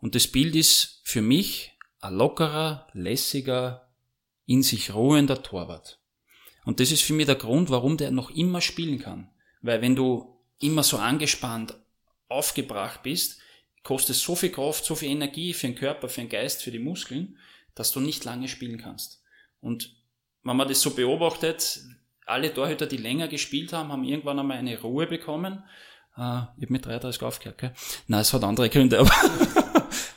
Und das Bild ist für mich ein lockerer, lässiger, in sich ruhender Torwart. Und das ist für mich der Grund, warum der noch immer spielen kann. Weil wenn du immer so angespannt, aufgebracht bist, kostet so viel Kraft, so viel Energie für den Körper, für den Geist, für die Muskeln, dass du nicht lange spielen kannst. Und wenn man das so beobachtet, alle Torhüter, die länger gespielt haben, haben irgendwann einmal eine Ruhe bekommen. Uh, ich habe mit 33 aufgehört, gell? Nein, es hat andere Gründe, aber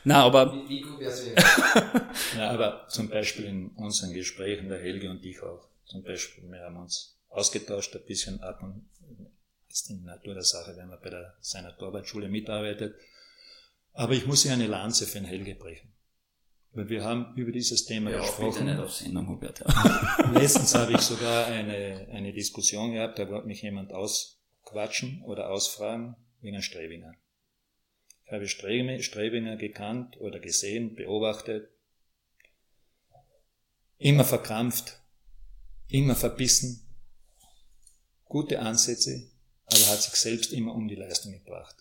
Na, aber. Wie, wie gut wär's ja, aber zum Beispiel in unseren Gesprächen, der Helge und ich auch, zum Beispiel, wir haben uns ausgetauscht, ein bisschen ab und ist in der Natur der Sache, wenn man bei der, seiner Torwartschule mitarbeitet. Aber ich muss hier eine Lanze für den Helge brechen. Weil wir haben über dieses Thema ja, gesprochen. Nicht auf Sendung, Hubert, ja. Letztens habe ich sogar eine, eine Diskussion gehabt, da wollte mich jemand ausquatschen oder ausfragen wegen Strebinger. Ich habe Strebinger gekannt oder gesehen, beobachtet. Immer verkrampft, immer verbissen, gute Ansätze, aber hat sich selbst immer um die Leistung gebracht.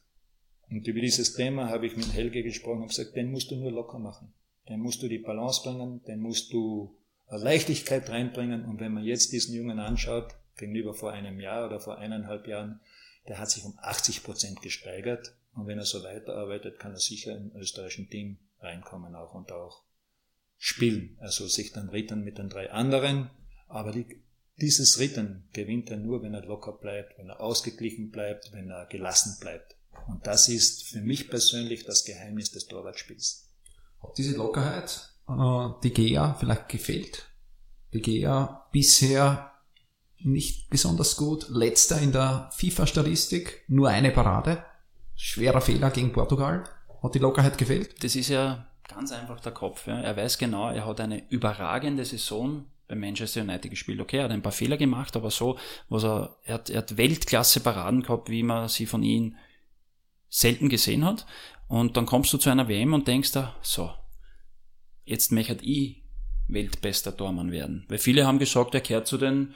Und über dieses Thema habe ich mit Helge gesprochen und gesagt, den musst du nur locker machen. Den musst du die Balance bringen, den musst du Leichtigkeit reinbringen. Und wenn man jetzt diesen Jungen anschaut, gegenüber vor einem Jahr oder vor eineinhalb Jahren, der hat sich um 80 Prozent gesteigert. Und wenn er so weiterarbeitet, kann er sicher im österreichischen Team reinkommen auch und auch spielen. Also sich dann rittern mit den drei anderen. Aber die, dieses Rittern gewinnt er nur, wenn er locker bleibt, wenn er ausgeglichen bleibt, wenn er gelassen bleibt. Und das ist für mich persönlich das Geheimnis des Torwartspiels. Hat diese Lockerheit äh, die GEA vielleicht gefehlt? Die GEA bisher nicht besonders gut, letzter in der FIFA-Statistik, nur eine Parade schwerer Fehler gegen Portugal. Hat die Lockerheit gefehlt? Das ist ja ganz einfach der Kopf. Ja. Er weiß genau, er hat eine überragende Saison bei Manchester United gespielt. Okay, er hat ein paar Fehler gemacht, aber so, was er, er hat, er hat Weltklasse-Paraden gehabt, wie man sie von ihm selten gesehen hat. Und dann kommst du zu einer WM und denkst da, so, jetzt möchte ich weltbester Tormann werden. Weil viele haben gesagt, er kehrt zu den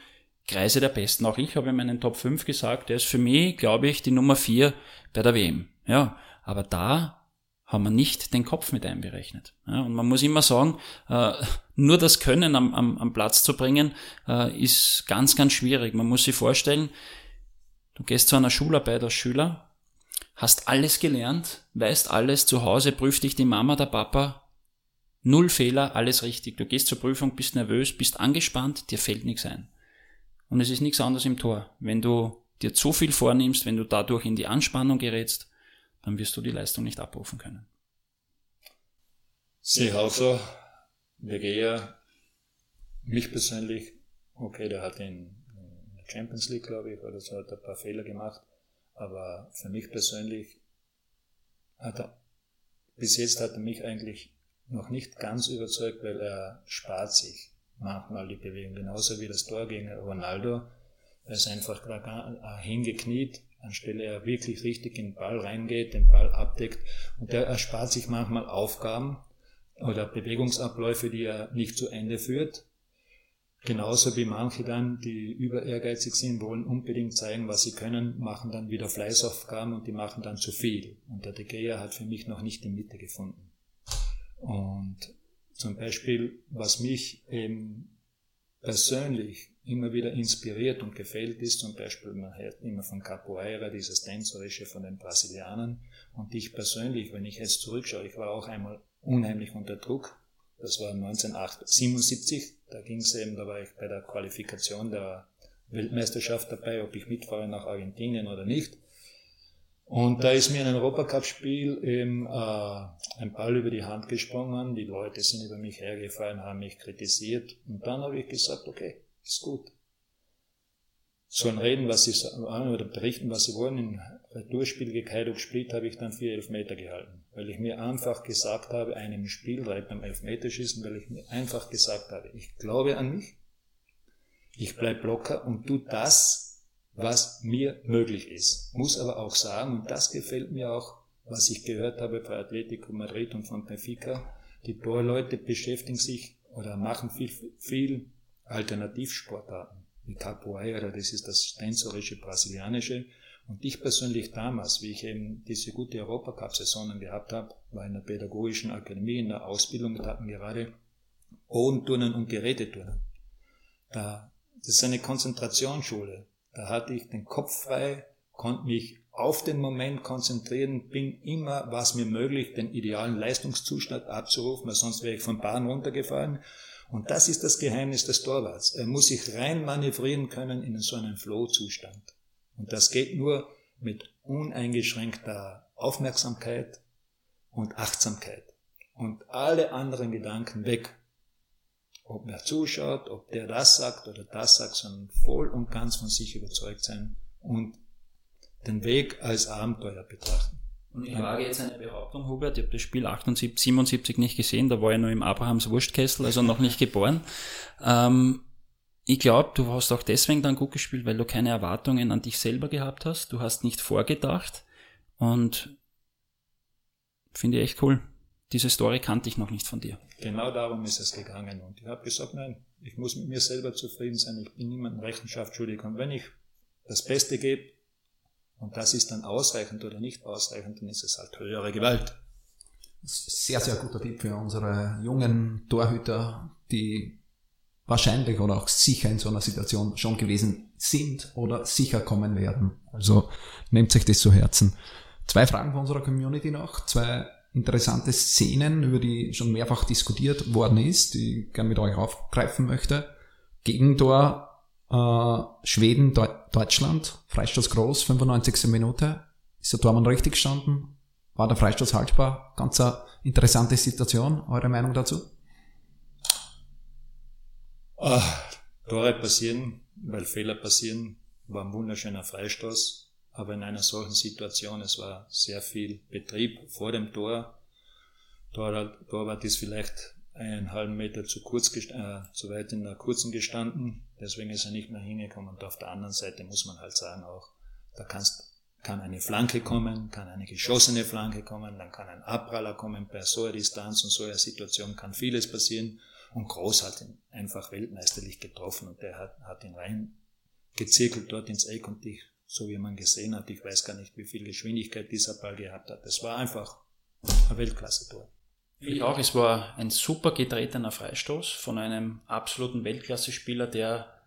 Kreise der Besten. Auch ich habe in meinen Top 5 gesagt, der ist für mich, glaube ich, die Nummer 4 bei der WM. Ja, aber da haben wir nicht den Kopf mit einberechnet. Ja, und man muss immer sagen, äh, nur das Können am, am, am Platz zu bringen, äh, ist ganz, ganz schwierig. Man muss sich vorstellen, du gehst zu einer Schularbeit als Schüler, hast alles gelernt, weißt alles, zu Hause prüft dich die Mama, der Papa, null Fehler, alles richtig. Du gehst zur Prüfung, bist nervös, bist angespannt, dir fällt nichts ein. Und es ist nichts anderes im Tor. Wenn du dir zu viel vornimmst, wenn du dadurch in die Anspannung gerätst, dann wirst du die Leistung nicht abrufen können. Sehe auch so. Der Geher, mich persönlich, okay, der hat in, in der Champions League, glaube ich, oder so, hat ein paar Fehler gemacht. Aber für mich persönlich hat er, bis jetzt hat er mich eigentlich noch nicht ganz überzeugt, weil er spart sich manchmal die Bewegung. Genauso wie das Tor gegen Ronaldo. Er ist einfach hingekniet, anstelle er wirklich richtig in den Ball reingeht, den Ball abdeckt. Und er erspart sich manchmal Aufgaben oder Bewegungsabläufe, die er nicht zu Ende führt. Genauso wie manche dann, die über ehrgeizig sind, wollen unbedingt zeigen, was sie können, machen dann wieder Fleißaufgaben und die machen dann zu viel. Und der De Gea hat für mich noch nicht die Mitte gefunden. Und zum Beispiel, was mich eben persönlich immer wieder inspiriert und gefällt, ist zum Beispiel, man hört immer von Capoeira, dieses Tänzerische von den Brasilianern. Und ich persönlich, wenn ich jetzt zurückschaue, ich war auch einmal unheimlich unter Druck. Das war 1977, da ging es eben, da war ich bei der Qualifikation der Weltmeisterschaft dabei, ob ich mitfahre nach Argentinien oder nicht. Und da ist mir in einem Europacup-Spiel eben äh, ein Ball über die Hand gesprungen, die Leute sind über mich hergefallen, haben mich kritisiert. Und dann habe ich gesagt, okay, ist gut. Sollen reden, was sie wollen oder berichten, was sie wollen. Im Retourspiel gegen Hajduk Split habe ich dann vier Elfmeter gehalten, weil ich mir einfach gesagt habe, einem Spiel, beim Elfmeterschießen, weil ich mir einfach gesagt habe, ich glaube an mich, ich bleib locker und tu das, was mir möglich ist. Muss aber auch sagen, und das gefällt mir auch, was ich gehört habe bei Atletico Madrid und von Benfica, die Torleute beschäftigen sich oder machen viel, viel Alternativsportarten, wie Capoeira, das ist das tänzerische brasilianische. Und ich persönlich damals, wie ich eben diese gute Europacup-Saisonen gehabt habe, war in der pädagogischen Akademie, in der Ausbildung, da hatten gerade Bodenturnen und Geräteturnen. Da, das ist eine Konzentrationsschule. Da hatte ich den Kopf frei, konnte mich auf den Moment konzentrieren, bin immer, was mir möglich, den idealen Leistungszustand abzurufen, weil sonst wäre ich vom Bahn runtergefallen. Und das ist das Geheimnis des Torwarts. Er muss sich rein manövrieren können in so einen Flow-Zustand. Und das geht nur mit uneingeschränkter Aufmerksamkeit und Achtsamkeit. Und alle anderen Gedanken weg ob er zuschaut, ob der das sagt oder das sagt, sondern voll und ganz von sich überzeugt sein und den Weg als Abenteuer betrachten. Und ich wage jetzt eine Behauptung, Hubert, ich habe das Spiel 78, 77 nicht gesehen, da war ich noch im Abrahams Wurstkessel, also noch nicht geboren. Ähm, ich glaube, du hast auch deswegen dann gut gespielt, weil du keine Erwartungen an dich selber gehabt hast, du hast nicht vorgedacht und finde ich echt cool. Diese Story kannte ich noch nicht von dir. Genau darum ist es gegangen. Und ich habe gesagt, nein, ich muss mit mir selber zufrieden sein. Ich bin niemandem Rechenschaft schuldig. Und wenn ich das Beste gebe, und das ist dann ausreichend oder nicht ausreichend, dann ist es halt höhere Gewalt. Sehr, sehr guter Tipp für unsere jungen Torhüter, die wahrscheinlich oder auch sicher in so einer Situation schon gewesen sind oder sicher kommen werden. Also nehmt sich das zu Herzen. Zwei Fragen von unserer Community noch, zwei interessante Szenen, über die schon mehrfach diskutiert worden ist, die ich gerne mit euch aufgreifen möchte. Gegentor äh, Schweden, Deu Deutschland, Freistoß groß, 95. Minute. Ist der Tormann richtig gestanden? War der Freistoß haltbar? Ganz eine interessante Situation. Eure Meinung dazu? Ach, Tore passieren, weil Fehler passieren. War ein wunderschöner Freistoß. Aber in einer solchen Situation, es war sehr viel Betrieb vor dem Tor. Torwart, Torwart ist vielleicht einen halben Meter zu kurz, äh, zu weit in der kurzen gestanden. Deswegen ist er nicht mehr hingekommen. Und auf der anderen Seite muss man halt sagen auch, da kannst, kann eine Flanke kommen, kann eine geschossene Flanke kommen, dann kann ein Abpraller kommen bei so einer Distanz und so einer Situation kann vieles passieren. Und Groß hat ihn einfach weltmeisterlich getroffen und der hat, hat ihn rein gezirkelt dort ins Eck und ich so wie man gesehen hat. Ich weiß gar nicht, wie viel Geschwindigkeit dieser Ball gehabt hat. Es war einfach ein Weltklasse-Tor. Ich auch. Es war ein super getretener Freistoß von einem absoluten Weltklasse-Spieler, der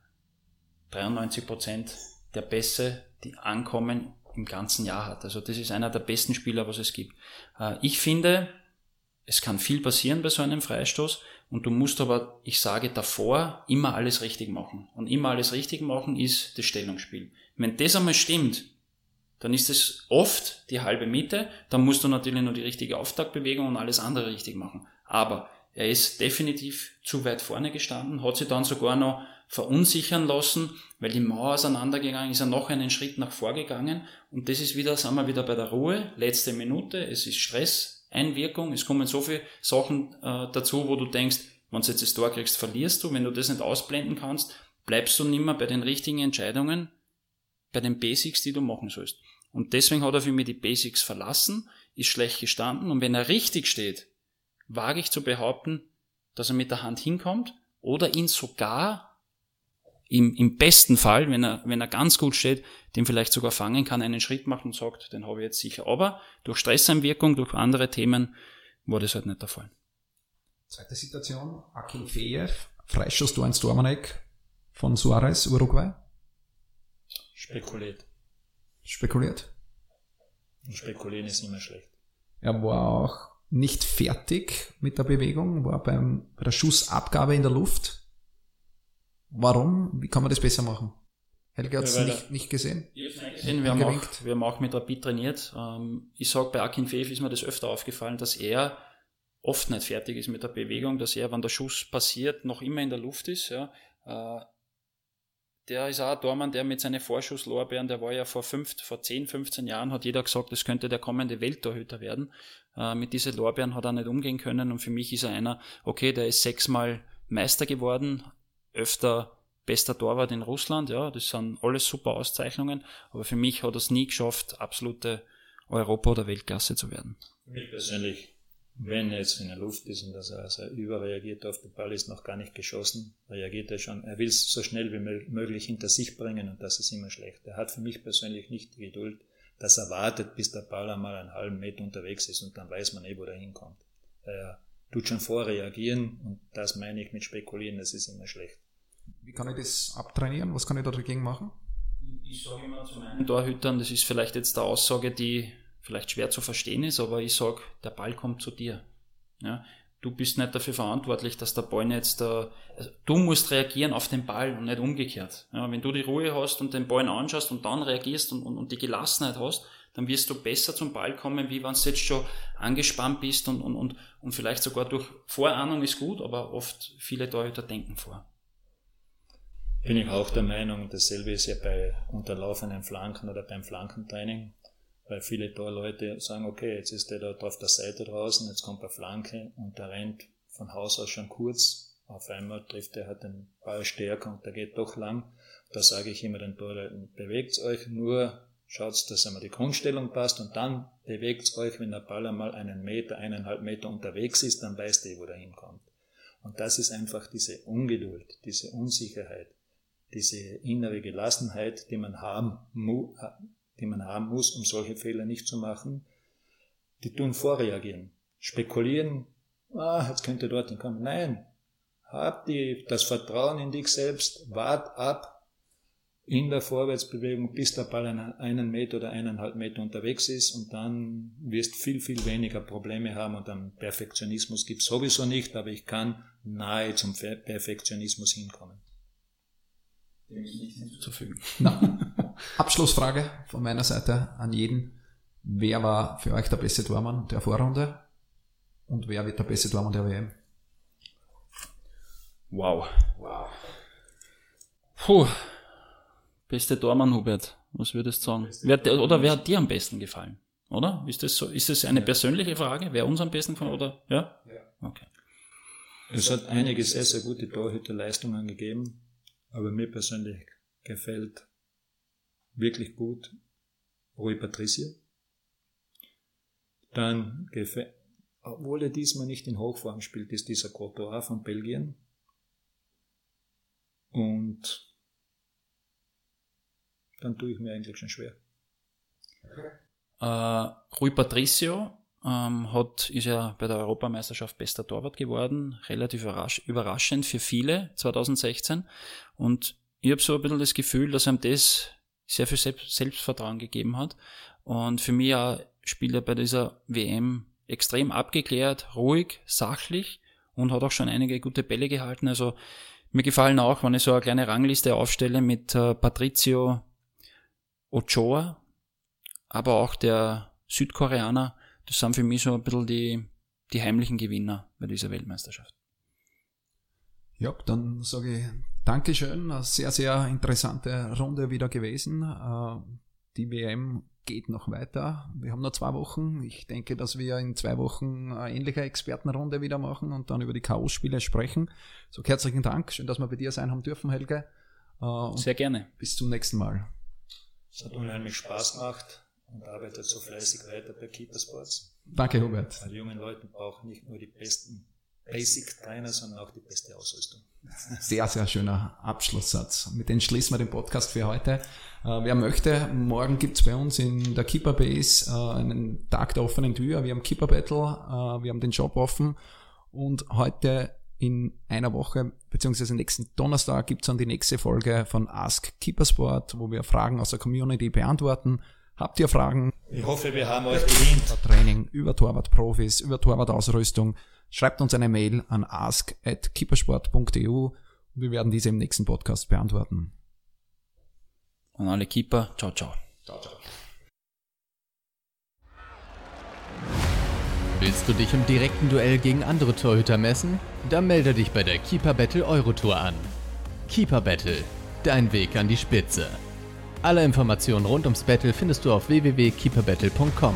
93 Prozent der Pässe, die ankommen, im ganzen Jahr hat. Also das ist einer der besten Spieler, was es gibt. Äh, ich finde, es kann viel passieren bei so einem Freistoß und du musst aber, ich sage davor, immer alles richtig machen. Und immer alles richtig machen ist das Stellungsspiel. Wenn das einmal stimmt, dann ist es oft die halbe Miete. Dann musst du natürlich nur die richtige Auftaktbewegung und alles andere richtig machen. Aber er ist definitiv zu weit vorne gestanden, hat sich dann sogar noch verunsichern lassen, weil die Mauer auseinandergegangen ist, er noch einen Schritt nach vorgegangen. Und das ist wieder, sagen wir wieder bei der Ruhe, letzte Minute, es ist Stress, Einwirkung, es kommen so viele Sachen äh, dazu, wo du denkst, wenn du jetzt das Tor kriegst, verlierst du, wenn du das nicht ausblenden kannst, bleibst du nimmer bei den richtigen Entscheidungen, bei den Basics, die du machen sollst. Und deswegen hat er für mich die Basics verlassen, ist schlecht gestanden und wenn er richtig steht, wage ich zu behaupten, dass er mit der Hand hinkommt oder ihn sogar im, im besten Fall, wenn er, wenn er ganz gut steht, den vielleicht sogar fangen kann, einen Schritt machen und sagt, den habe ich jetzt sicher. Aber durch Stresseinwirkung, durch andere Themen war das halt nicht der Fall. Zweite Situation, Akin Fejev, Freischuss, du ins Dormanek von Suarez, Uruguay. Spekuliert. Spekuliert. Und spekulieren ist immer schlecht. Er war auch nicht fertig mit der Bewegung, war beim, bei der Schussabgabe in der Luft. Warum? Wie kann man das besser machen? Helge hat es Ja, nicht, nicht gesehen. Wir haben, auch, wir haben auch mit Rapid trainiert. Ähm, Ich sage, bei Akin Fev ist mir das öfter aufgefallen, dass er oft nicht fertig ist mit der Bewegung, dass er, wenn der Schuss passiert, noch immer in der Luft ist. Ja. Der ist auch ein Tormann, der mit seinen Vorschusslorbeeren, der war ja vor, fünf, vor 10, 15 Jahren, hat jeder gesagt, das könnte der kommende Welttorhüter werden. Äh, Mit diesen Lorbeeren hat er nicht umgehen können und für mich ist er einer, okay, der ist sechsmal Meister geworden, öfter bester Torwart in Russland, ja, das sind alles super Auszeichnungen, aber für mich hat er es nie geschafft, absolute Europa- oder Weltklasse zu werden. Mich persönlich, wenn er jetzt in der Luft ist und dass er also überreagiert auf den Ball ist, noch gar nicht geschossen, reagiert er schon. Er will es so schnell wie mö- möglich hinter sich bringen und das ist immer schlecht. Er hat für mich persönlich nicht die Geduld, dass er wartet, bis der Ball einmal einen halben Meter unterwegs ist und dann weiß man eh, wo er hinkommt. Er tut schon vorreagieren und das meine ich mit spekulieren, das ist immer schlecht. Wie kann ich das abtrainieren? Was kann ich da dagegen machen? Ich sage immer zu meinen Torhütern, das ist vielleicht jetzt eine Aussage, die vielleicht schwer zu verstehen ist, aber ich sage, der Ball kommt zu dir. Ja? Du bist nicht dafür verantwortlich, dass der Ball jetzt da, also du musst reagieren auf den Ball und nicht umgekehrt. Ja, wenn du die Ruhe hast und den Ball anschaust und dann reagierst und, und, und die Gelassenheit hast, dann wirst du besser zum Ball kommen, wie wenn du jetzt schon angespannt bist und, und, und, und vielleicht sogar durch Vorahnung ist gut, aber oft viele Torhüter denken vor. Bin ich auch der Meinung, dasselbe ist ja bei unterlaufenden Flanken oder beim Flankentraining, weil viele Torleute sagen, okay, jetzt ist der da auf der Seite draußen, jetzt kommt eine Flanke und der rennt von Haus aus schon kurz, auf einmal trifft er hat den Ball stärker und der geht doch lang. Da sage ich immer den Torleuten, bewegt euch nur, schaut, dass einmal die Grundstellung passt und dann bewegt euch, wenn der Ball einmal einen Meter, eineinhalb Meter unterwegs ist, dann weißt ihr, wo der hinkommt. Und das ist einfach diese Ungeduld, diese Unsicherheit, diese innere Gelassenheit, die man haben, mu, die man haben muss, um solche Fehler nicht zu machen, die tun vorreagieren. Spekulieren, ah, jetzt könnte dort hinkommen. Nein, hab die, das Vertrauen in dich selbst, wart ab in der Vorwärtsbewegung, bis der Ball einen, einen Meter oder eineinhalb Meter unterwegs ist und dann wirst viel, viel weniger Probleme haben und dann Perfektionismus gibt sowieso nicht, aber ich kann nahe zum Perfektionismus hinkommen hinzuzufügen. Na, Abschlussfrage von meiner Seite an jeden. Wer war für euch der beste Tormann der Vorrunde? Und wer wird der beste Tormann der WM? Wow. Wow. Puh. Beste Tormann, Hubert. Was würdest du sagen? Wer, oder wer hat dir am besten gefallen? Oder? Ist das so? Ist das eine persönliche Frage? Wer uns am besten gefallen? Oder? Ja? Ja. Okay. Es hat einige sehr, sehr gute Torhüterleistungen gegeben. Aber mir persönlich gefällt wirklich gut Rui Patricio. Dann obwohl er diesmal nicht in Hochform spielt, ist dieser Courtois von Belgien. Und dann tue ich mir eigentlich schon schwer. Äh, Rui Patricio ähm, hat, ist ja bei der Europameisterschaft bester Torwart geworden, relativ überrasch, überraschend für viele 2016. Und ich habe so ein bisschen das Gefühl, dass ihm das sehr viel Selbst Selbstvertrauen gegeben hat. Und für mich auch spielt er bei dieser WM extrem abgeklärt, ruhig, sachlich und hat auch schon einige gute Bälle gehalten. Also mir gefallen auch, wenn ich so eine kleine Rangliste aufstelle mit äh, Patricio Ochoa, aber auch der Südkoreaner, das sind für mich so ein bisschen die, die heimlichen Gewinner bei dieser Weltmeisterschaft. Ja, dann sage ich Dankeschön. Eine sehr, sehr interessante Runde wieder gewesen. Äh, die WM geht noch weiter. Wir haben noch zwei Wochen. Ich denke, dass wir in zwei Wochen eine ähnliche Expertenrunde wieder machen und dann über die K.O.-Spiele sprechen. So herzlichen Dank. Schön, dass wir bei dir sein haben dürfen, Helge. Äh, sehr gerne. Bis zum nächsten Mal. Es hat unheimlich Spaß gemacht und arbeitet so fleißig weiter bei Sports. Danke, Hubert. Weil die jungen Leute brauchen nicht nur die besten Basic Trainer, sondern auch die beste Ausrüstung. Sehr, sehr schöner Abschlusssatz. Mit dem schließen wir den Podcast für heute. Äh, wer möchte, morgen gibt's bei uns in der Keeper Base äh, einen Tag der offenen Tür. Wir haben Keeper Battle, äh, wir haben den Job offen und heute in einer Woche, beziehungsweise nächsten Donnerstag gibt's dann die nächste Folge von Ask Keeper Sport, wo wir Fragen aus der Community beantworten. Habt ihr Fragen? Ich hoffe, wir haben euch bedient. Training, über Torwartprofis, über Torwartausrüstung. Schreibt uns eine Mail an ask.keepersport.eu und wir werden diese im nächsten Podcast beantworten. An alle Keeper, ciao, ciao. Ciao, ciao. Willst du dich im direkten Duell gegen andere Torhüter messen? Dann melde dich bei der Keeper Battle Eurotour an. Keeper Battle, dein Weg an die Spitze. Alle Informationen rund ums Battle findest du auf www.keeperbattle.com.